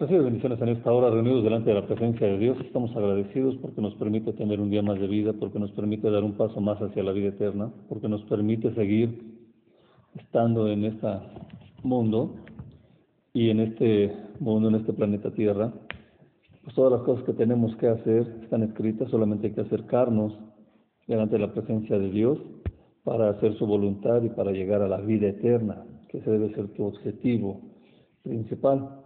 Recibe bendiciones en esta hora, reunidos delante de la presencia de Dios. Estamos agradecidos porque nos permite tener un día más de vida, porque nos permite dar un paso más hacia la vida eterna, porque nos permite seguir estando en este mundo y en este mundo, en este planeta Tierra. Pues todas las cosas que tenemos que hacer están escritas, solamente hay que acercarnos delante de la presencia de Dios para hacer su voluntad y para llegar a la vida eterna, que ese debe ser tu objetivo principal.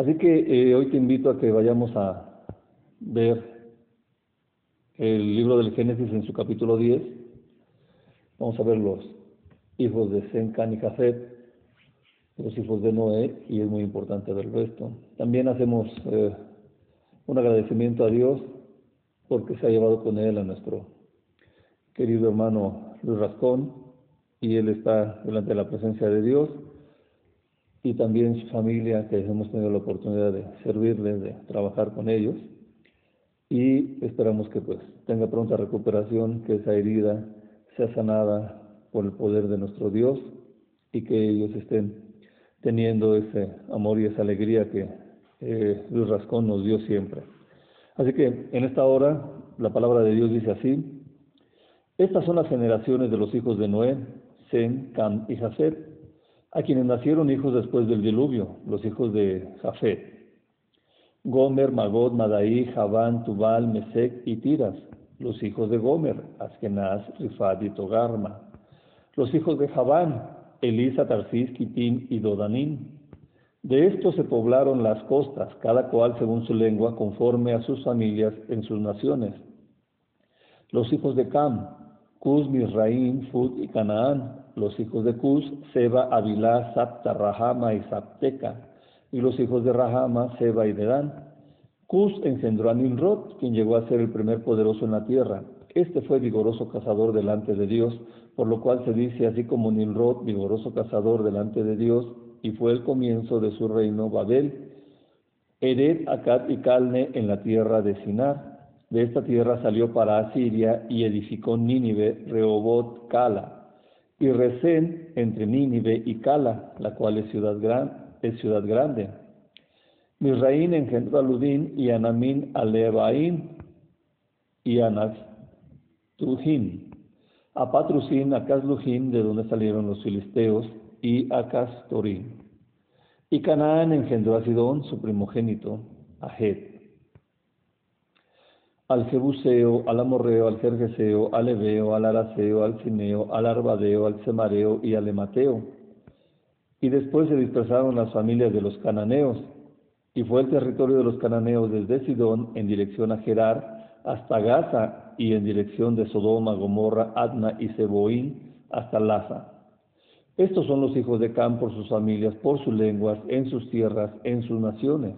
Así que eh, hoy te invito a que vayamos a ver el libro del Génesis en su capítulo 10. Vamos a ver los hijos de Sem, Can y Jafet, los hijos de Noé, y es muy importante verlo esto. También hacemos eh, un agradecimiento a Dios porque se ha llevado con él a nuestro querido hermano Luis Rascón, y él está delante de la presencia de Dios y también su familia, que hemos tenido la oportunidad de servirles, de trabajar con ellos. Y esperamos que pues tenga pronta recuperación, que esa herida sea sanada por el poder de nuestro Dios y que ellos estén teniendo ese amor y esa alegría que eh, Luis Rascón nos dio siempre. Así que en esta hora la palabra de Dios dice así, estas son las generaciones de los hijos de Noé, Sem, Cam y Jafet a quienes nacieron hijos después del diluvio, los hijos de Jafet. Gomer, Magod, Madaí, Javán, Tubal, Mesec y Tiras, los hijos de Gomer, Askenaz, Rifat y Togarma. Los hijos de Javán, Elisa, Tarsis, Kitim y Dodanim. De estos se poblaron las costas, cada cual según su lengua, conforme a sus familias en sus naciones. Los hijos de Cam, Cus, Misraim, Fut y Canaán, los hijos de Cus, Seba, Avilá, Sapta, Rahama y Sapteca, y los hijos de Rahama, Seba y Dedán. Cus engendró a Nimrod, quien llegó a ser el primer poderoso en la tierra. Este fue vigoroso cazador delante de Dios, por lo cual se dice así como Nimrod, vigoroso cazador delante de Dios, y fue el comienzo de su reino Babel. Ered, Akat y Calne en la tierra de Sinar. De esta tierra salió para Asiria y edificó Nínive, Rehobot, Cala y Resén entre Nínive y Cala, la cual es ciudad, grande. Misraín engendró a Ludín y Anamín a Lebaín y a A Patrusín, a de donde salieron los filisteos, y a Castorín. Y Canaán engendró a Sidón, su primogénito, a Het al Jebuseo, al Amorreo, al Jerjeseo, al Ebeo, al Araceo, al Cineo, al Arbadeo, al Semareo y al Emateo. Y después se dispersaron las familias de los cananeos, y fue el territorio de los cananeos desde Sidón en dirección a Gerar hasta Gaza y en dirección de Sodoma, Gomorra, Adna y Seboín hasta Laza. Estos son los hijos de Cam por sus familias, por sus lenguas, en sus tierras, en sus naciones.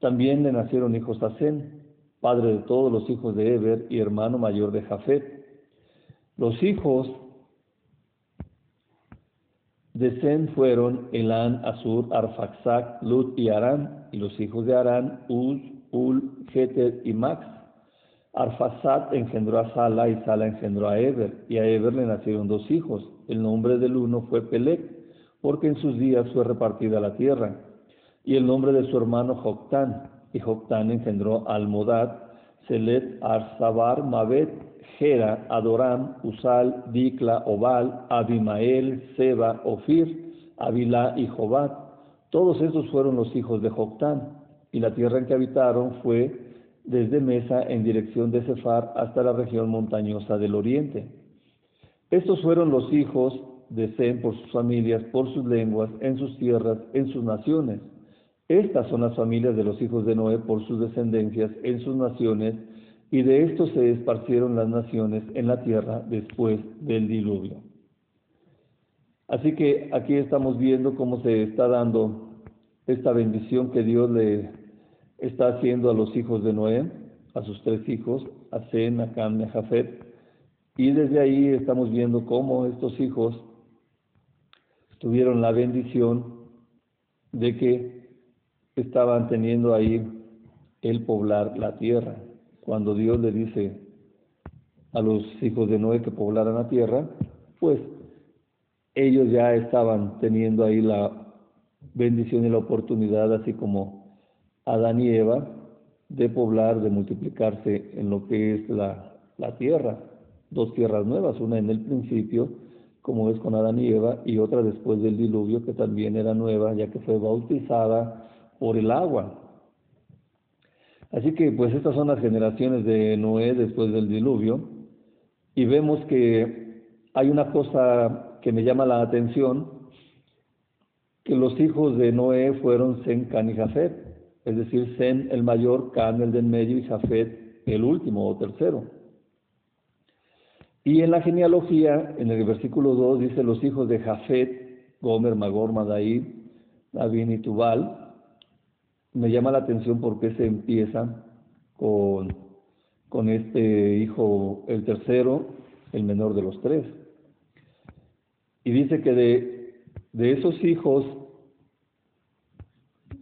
También le nacieron hijos a Zen, padre de todos los hijos de Eber y hermano mayor de Jafet. Los hijos de Zen fueron Elán, Asur, Arfaxac, Lut y Arán, y los hijos de Arán, Uz, Ul, Geter y Max. Arfaxad engendró a Sala y Sala engendró a Eber, y a Eber le nacieron dos hijos. El nombre del uno fue Pelec, porque en sus días fue repartida la tierra, y el nombre de su hermano Joctán, y Joctán engendró Almodad, Selet, Arsabar, Mabet, Gera, Adoram, Usal, Dikla, Obal, Abimael, Seba, Ofir, Avilá y Jobat. Todos estos fueron los hijos de Joctán, y la tierra en que habitaron fue desde Mesa en dirección de Sefar hasta la región montañosa del oriente. Estos fueron los hijos de Sem por sus familias, por sus lenguas, en sus tierras, en sus naciones. Estas son las familias de los hijos de Noé por sus descendencias en sus naciones, y de estos se esparcieron las naciones en la tierra después del diluvio. Así que aquí estamos viendo cómo se está dando esta bendición que Dios le está haciendo a los hijos de Noé, a sus tres hijos, a Zen, a y a Jafet, y desde ahí estamos viendo cómo estos hijos tuvieron la bendición de que estaban teniendo ahí el poblar la tierra. Cuando Dios le dice a los hijos de Noé que poblaran la tierra, pues ellos ya estaban teniendo ahí la bendición y la oportunidad, así como Adán y Eva, de poblar, de multiplicarse en lo que es la, la tierra. Dos tierras nuevas, una en el principio, como es con Adán y Eva, y otra después del diluvio, que también era nueva, ya que fue bautizada por el agua. Así que pues estas son las generaciones de Noé después del diluvio, y vemos que hay una cosa que me llama la atención, que los hijos de Noé fueron Sen, Can y Jafet, es decir, Sen el mayor, Can el del medio y Jafet el último o tercero. Y en la genealogía, en el versículo 2, dice los hijos de Jafet, Gomer, Magor, Madai, David y Tubal. Me llama la atención porque se empieza con, con este hijo, el tercero, el menor de los tres. Y dice que de de esos hijos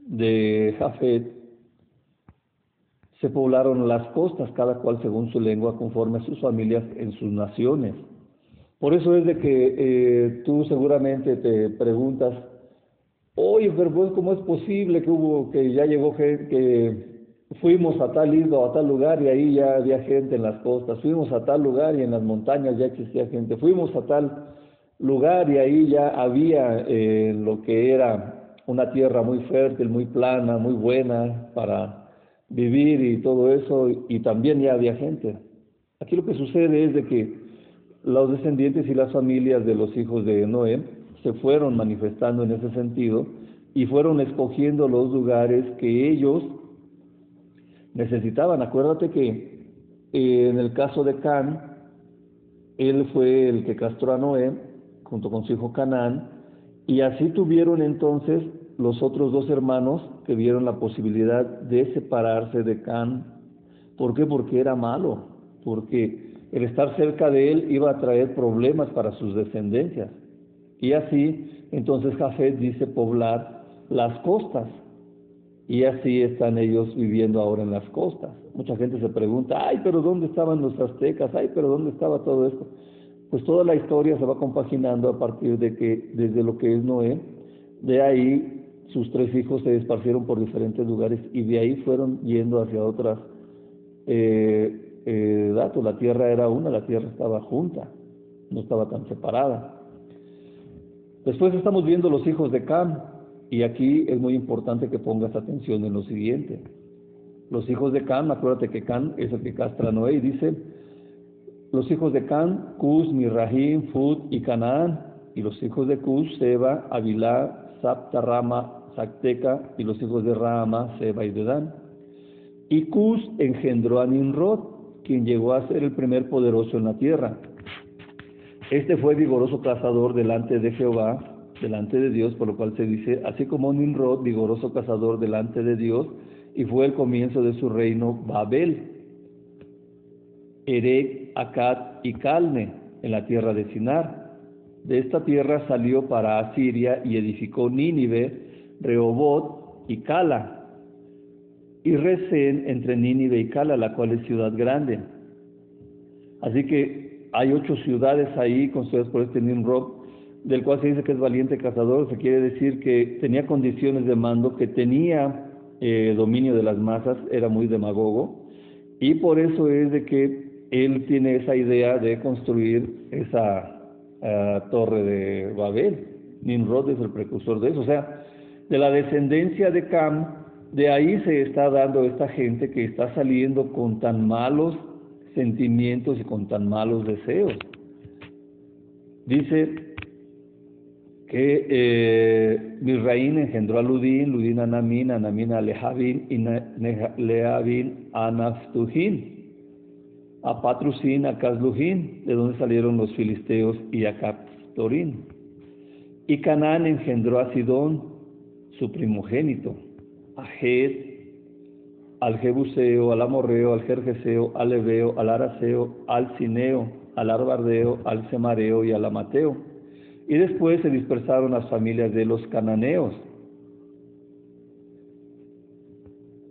de Jafet se poblaron las costas, cada cual según su lengua, conforme a sus familias en sus naciones. Por eso es de que eh, tú seguramente te preguntas, oye, pero pues, ¿cómo es posible que hubo, que ya llegó gente, que fuimos a tal isla a tal lugar y ahí ya había gente en las costas, fuimos a tal lugar y en las montañas ya existía gente, fuimos a tal lugar y ahí ya había eh, lo que era una tierra muy fértil, muy plana, muy buena para vivir y todo eso, y también ya había gente. Aquí lo que sucede es de que los descendientes y las familias de los hijos de Noé se fueron manifestando en ese sentido y fueron escogiendo los lugares que ellos necesitaban. Acuérdate que eh, en el caso de Can, él fue el que castró a Noé junto con su hijo Canaán, y así tuvieron entonces los otros dos hermanos que vieron la posibilidad de separarse de Can. ¿Por qué? Porque era malo, porque el estar cerca de él iba a traer problemas para sus descendencias. Y así, entonces Jafet dice poblar las costas. Y así están ellos viviendo ahora en las costas. Mucha gente se pregunta, ay, pero ¿dónde estaban los aztecas? Ay, pero ¿dónde estaba todo esto? pues toda la historia se va compaginando a partir de que desde lo que es Noé, de ahí sus tres hijos se esparcieron por diferentes lugares y de ahí fueron yendo hacia otras eh, eh, datos. La tierra era una, la tierra estaba junta, no estaba tan separada. Después estamos viendo los hijos de Cam, y aquí es muy importante que pongas atención en lo siguiente. Los hijos de Cam, acuérdate que Cam es el que castra a Noé y dice, los hijos de Can, Cus, Mirrahim, Fud y Canaán. Y los hijos de Cus, Seba, Avilá, Sapta, Rama, Zacteca. Y los hijos de Rama, Seba y Dedán. Y Cus engendró a Nimrod, quien llegó a ser el primer poderoso en la tierra. Este fue vigoroso cazador delante de Jehová, delante de Dios, por lo cual se dice, así como Nimrod, vigoroso cazador delante de Dios, y fue el comienzo de su reino Babel. Erek Acat y Calne, en la tierra de Sinar. De esta tierra salió para Asiria y edificó Nínive, Rehobot y Cala, y Resén entre Nínive y Cala, la cual es ciudad grande. Así que hay ocho ciudades ahí construidas por este Nimrod, del cual se dice que es valiente cazador, se quiere decir que tenía condiciones de mando, que tenía eh, dominio de las masas, era muy demagogo, y por eso es de que él tiene esa idea de construir esa eh, torre de Babel. Nimrod es el precursor de eso. O sea, de la descendencia de Cam, de ahí se está dando esta gente que está saliendo con tan malos sentimientos y con tan malos deseos. Dice que eh, Misraín engendró a Ludín, Ludín a Namín, a Namín a Lehavin y Lehavin a Naftuhin a Patrusín, a Caslujín, de donde salieron los filisteos, y a Captorín. Y Canaán engendró a Sidón, su primogénito, a Hed, al Jebuseo, al Amorreo, al Jerjeseo, al Ebeo, al Araseo, al Cineo, al Arbardeo, al Semareo y al Amateo. Y después se dispersaron las familias de los cananeos,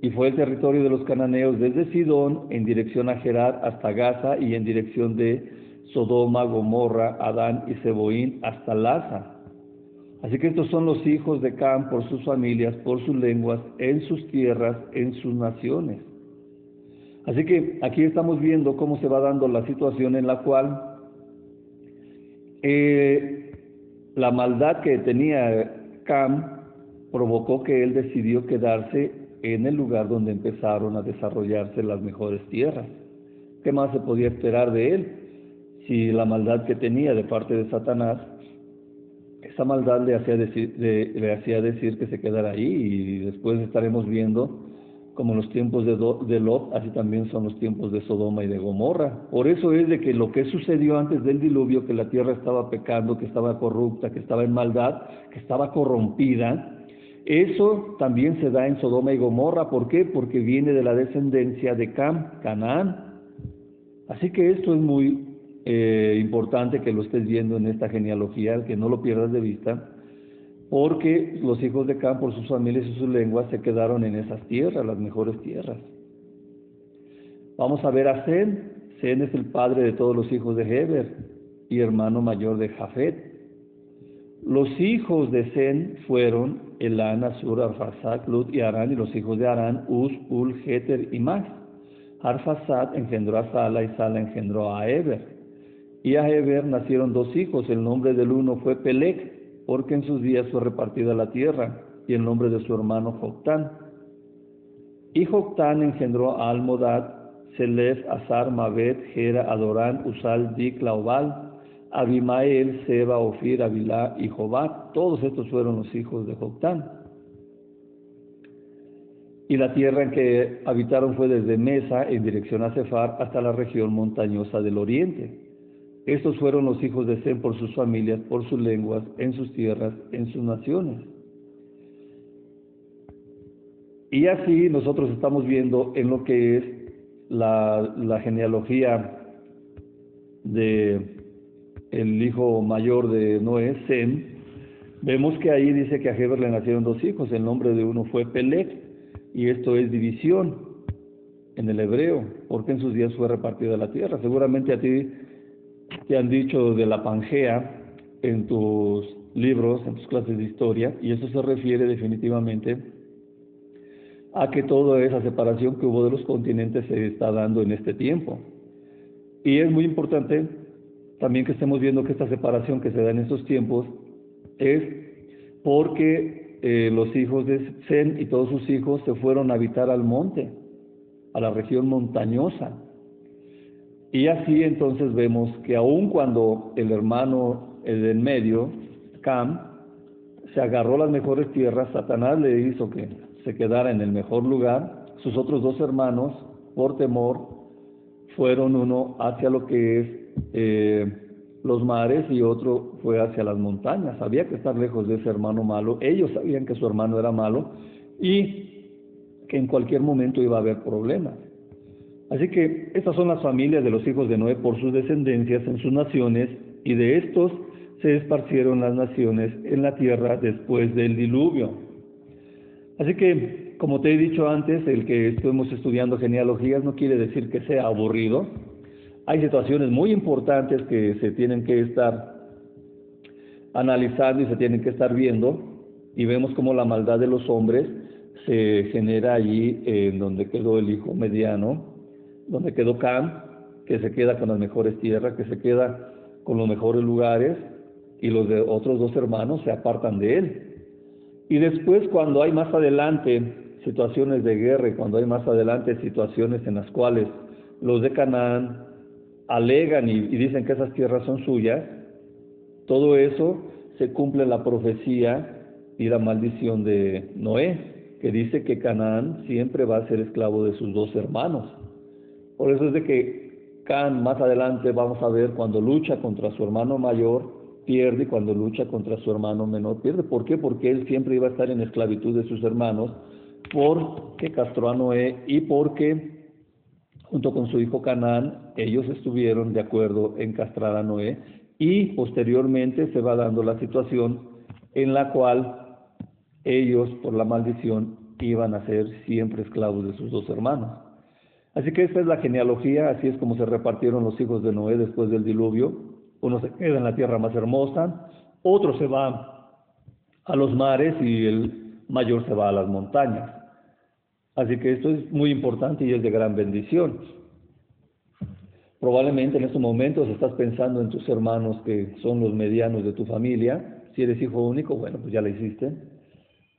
y fue el territorio de los cananeos desde Sidón en dirección a Gerar hasta Gaza y en dirección de Sodoma, Gomorra, Adán y Seboín hasta Laza. Así que estos son los hijos de Cam por sus familias, por sus lenguas, en sus tierras, en sus naciones. Así que aquí estamos viendo cómo se va dando la situación en la cual eh, la maldad que tenía Cam provocó que él decidió quedarse en el lugar donde empezaron a desarrollarse las mejores tierras. ¿Qué más se podía esperar de él? Si la maldad que tenía de parte de Satanás, esa maldad le hacía decir, le hacía decir que se quedara ahí y después estaremos viendo como los tiempos de, de Lot, así también son los tiempos de Sodoma y de Gomorra. Por eso es de que lo que sucedió antes del diluvio, que la tierra estaba pecando, que estaba corrupta, que estaba en maldad, que estaba corrompida, eso también se da en Sodoma y Gomorra. ¿Por qué? Porque viene de la descendencia de Cam, Canaán. Así que esto es muy eh, importante que lo estés viendo en esta genealogía, que no lo pierdas de vista, porque los hijos de Cam, por sus familias y sus lenguas, se quedaron en esas tierras, las mejores tierras. Vamos a ver a Zen. Zen es el padre de todos los hijos de Heber y hermano mayor de Jafet. Los hijos de Zen fueron Elán, Asur, Arfasad, Lut y Arán, y los hijos de Arán, Uz, Ul, Heter y Mas. Arfasad engendró a Sala y Sala engendró a Eber. Y a Eber nacieron dos hijos, el nombre del uno fue Pelec, porque en sus días fue repartida la tierra, y el nombre de su hermano Joctán. Y Joctán engendró a Almodad, Selef, Azar, Mabet, Gera, Adorán, Usal, Dik, Laobal, Abimael, Seba, Ofir, Abilá y Jobat, todos estos fueron los hijos de Joctán. Y la tierra en que habitaron fue desde Mesa en dirección a Cefar hasta la región montañosa del oriente. Estos fueron los hijos de Sem por sus familias, por sus lenguas, en sus tierras, en sus naciones. Y así nosotros estamos viendo en lo que es la, genealogía de el hijo mayor de Noé, Sem, vemos que ahí dice que a Heber le nacieron dos hijos, el nombre de uno fue Pelec, y esto es división en el hebreo, porque en sus días fue repartida la tierra. Seguramente a ti te han dicho de la Pangea en tus libros, en tus clases de historia, y eso se refiere definitivamente a que toda esa separación que hubo de los continentes se está dando en este tiempo. Y es muy importante también que estemos viendo que esta separación que se da en estos tiempos es porque eh, los hijos de Zen y todos sus hijos se fueron a habitar al monte, a la región montañosa. Y así entonces vemos que aun cuando el hermano el del medio, Cam, se agarró las mejores tierras, Satanás le hizo que se quedara en el mejor lugar, sus otros dos hermanos, por temor, fueron uno hacia lo que es eh, los mares y otro fue hacia las montañas. Había que estar lejos de ese hermano malo. Ellos sabían que su hermano era malo y que en cualquier momento iba a haber problemas. Así que estas son las familias de los hijos de Noé por sus descendencias en sus naciones y de estos se esparcieron las naciones en la tierra después del diluvio. Así que, como te he dicho antes, el que estemos estudiando genealogías no quiere decir que sea aburrido, hay situaciones muy importantes que se tienen que estar analizando y se tienen que estar viendo y vemos cómo la maldad de los hombres se genera allí en donde quedó el hijo mediano, donde quedó Cam, que se queda con las mejores tierras, que se queda con los mejores lugares y los de otros dos hermanos se apartan de él. Y después cuando hay más adelante situaciones de guerra y cuando hay más adelante situaciones en las cuales los de Canaán alegan y, dicen que esas tierras son suyas, todo eso se cumple la profecía y la maldición de Noé, que dice que Canaán siempre va a ser esclavo de sus dos hermanos. Por eso es de que Can más adelante vamos a ver cuando lucha contra su hermano mayor, pierde y cuando lucha contra su hermano menor, pierde. ¿Por qué? Porque él siempre iba a estar en esclavitud de sus hermanos, porque castró a Noé y porque junto con su hijo Canaán, ellos estuvieron de acuerdo en castrar a Noé y posteriormente se va dando la situación en la cual ellos, por la maldición, iban a ser siempre esclavos de sus dos hermanos. Así que esta es la genealogía, así es como se repartieron los hijos de Noé después del diluvio. Uno se queda en la tierra más hermosa, otro se va a los mares y el mayor se va a las montañas. Así que esto es muy importante y es de gran bendición. Probablemente en estos momentos estás pensando en tus hermanos que son los medianos de tu familia. Si eres hijo único, bueno, pues ya la hiciste.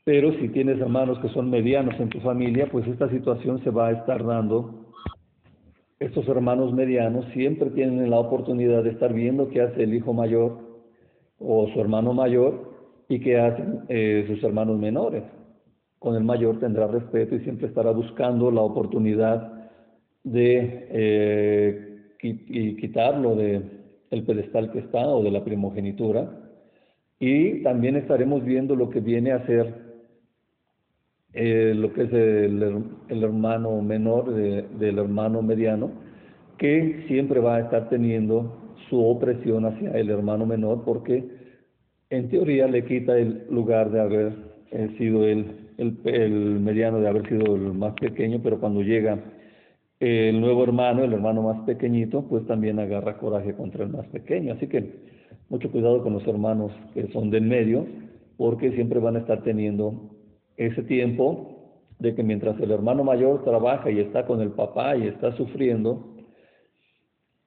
Pero si tienes hermanos que son medianos en tu familia, pues esta situación se va a estar dando. Estos hermanos medianos siempre tienen la oportunidad de estar viendo qué hace el hijo mayor o su hermano mayor y qué hacen eh, sus hermanos menores. Con el mayor tendrá respeto y siempre estará buscando la oportunidad de eh, quitarlo de el pedestal que está o de la primogenitura. Y también estaremos viendo lo que viene a ser eh, lo que es el, hermano menor del hermano mediano, que siempre va a estar teniendo su opresión hacia el hermano menor, porque en teoría le quita el lugar de haber eh, sido el, el, mediano, de haber sido el más pequeño, pero cuando llega el nuevo hermano, el hermano más pequeñito, pues también agarra coraje contra el más pequeño. Así que mucho cuidado con los hermanos que son del medio, porque siempre van a estar teniendo ese tiempo de que mientras el hermano mayor trabaja y está con el papá y está sufriendo,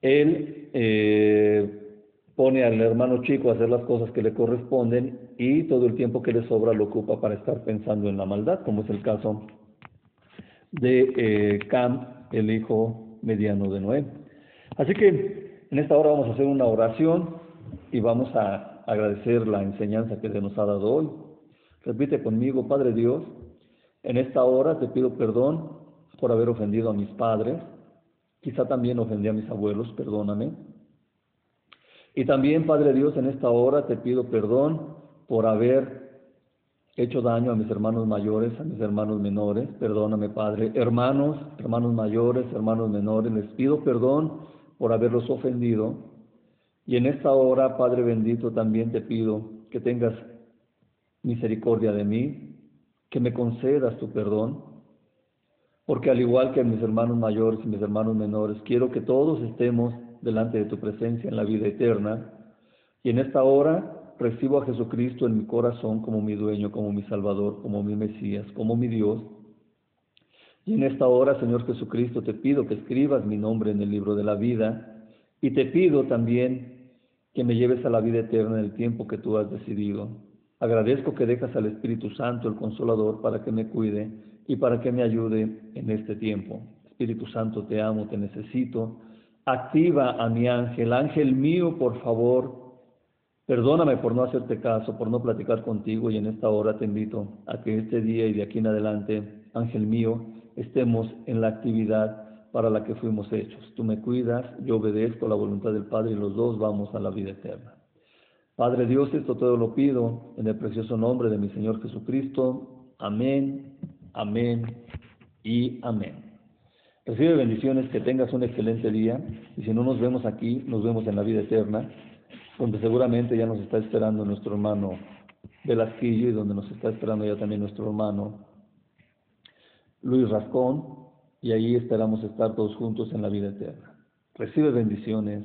él eh, pone al hermano chico a hacer las cosas que le corresponden y todo el tiempo que le sobra lo ocupa para estar pensando en la maldad, como es el caso de eh, Cam, el hijo mediano de Noé. Así que en esta hora vamos a hacer una oración y vamos a agradecer la enseñanza que se nos ha dado hoy. Repite conmigo, Padre Dios, en esta hora te pido perdón por haber ofendido a mis padres, quizá también ofendí a mis abuelos, perdóname. Y también, Padre Dios, en esta hora te pido perdón por haber hecho daño a mis hermanos mayores, a mis hermanos menores, perdóname, Padre. Hermanos, hermanos mayores, hermanos menores, les pido perdón por haberlos ofendido. Y en esta hora, Padre bendito, también te pido que tengas misericordia de mí, que me concedas tu perdón, porque al igual que mis hermanos mayores y mis hermanos menores, quiero que todos estemos delante de tu presencia en la vida eterna. Y en esta hora recibo a Jesucristo en mi corazón como mi dueño, como mi Salvador, como mi Mesías, como mi Dios. Y en esta hora, Señor Jesucristo, te pido que escribas mi nombre en el libro de la vida y te pido también que me lleves a la vida eterna en el tiempo que tú has decidido. Agradezco que dejas al Espíritu Santo, el Consolador, para que me cuide y para que me ayude en este tiempo. Espíritu Santo, te amo, te necesito. Activa a mi ángel. Ángel mío, por favor, perdóname por no hacerte caso, por no platicar contigo y en esta hora te invito a que este día y de aquí en adelante, ángel mío, estemos en la actividad para la que fuimos hechos. Tú me cuidas, yo obedezco la voluntad del Padre y los dos vamos a la vida eterna. Padre Dios, esto todo lo pido en el precioso nombre de mi Señor Jesucristo. Amén, amén y amén. Recibe bendiciones, que tengas un excelente día y si no nos vemos aquí, nos vemos en la vida eterna, donde seguramente ya nos está esperando nuestro hermano Velasquillo y donde nos está esperando ya también nuestro hermano Luis Rascón y ahí esperamos estar todos juntos en la vida eterna. Recibe bendiciones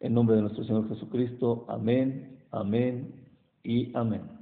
en nombre de nuestro Señor Jesucristo, amén, amén y amén.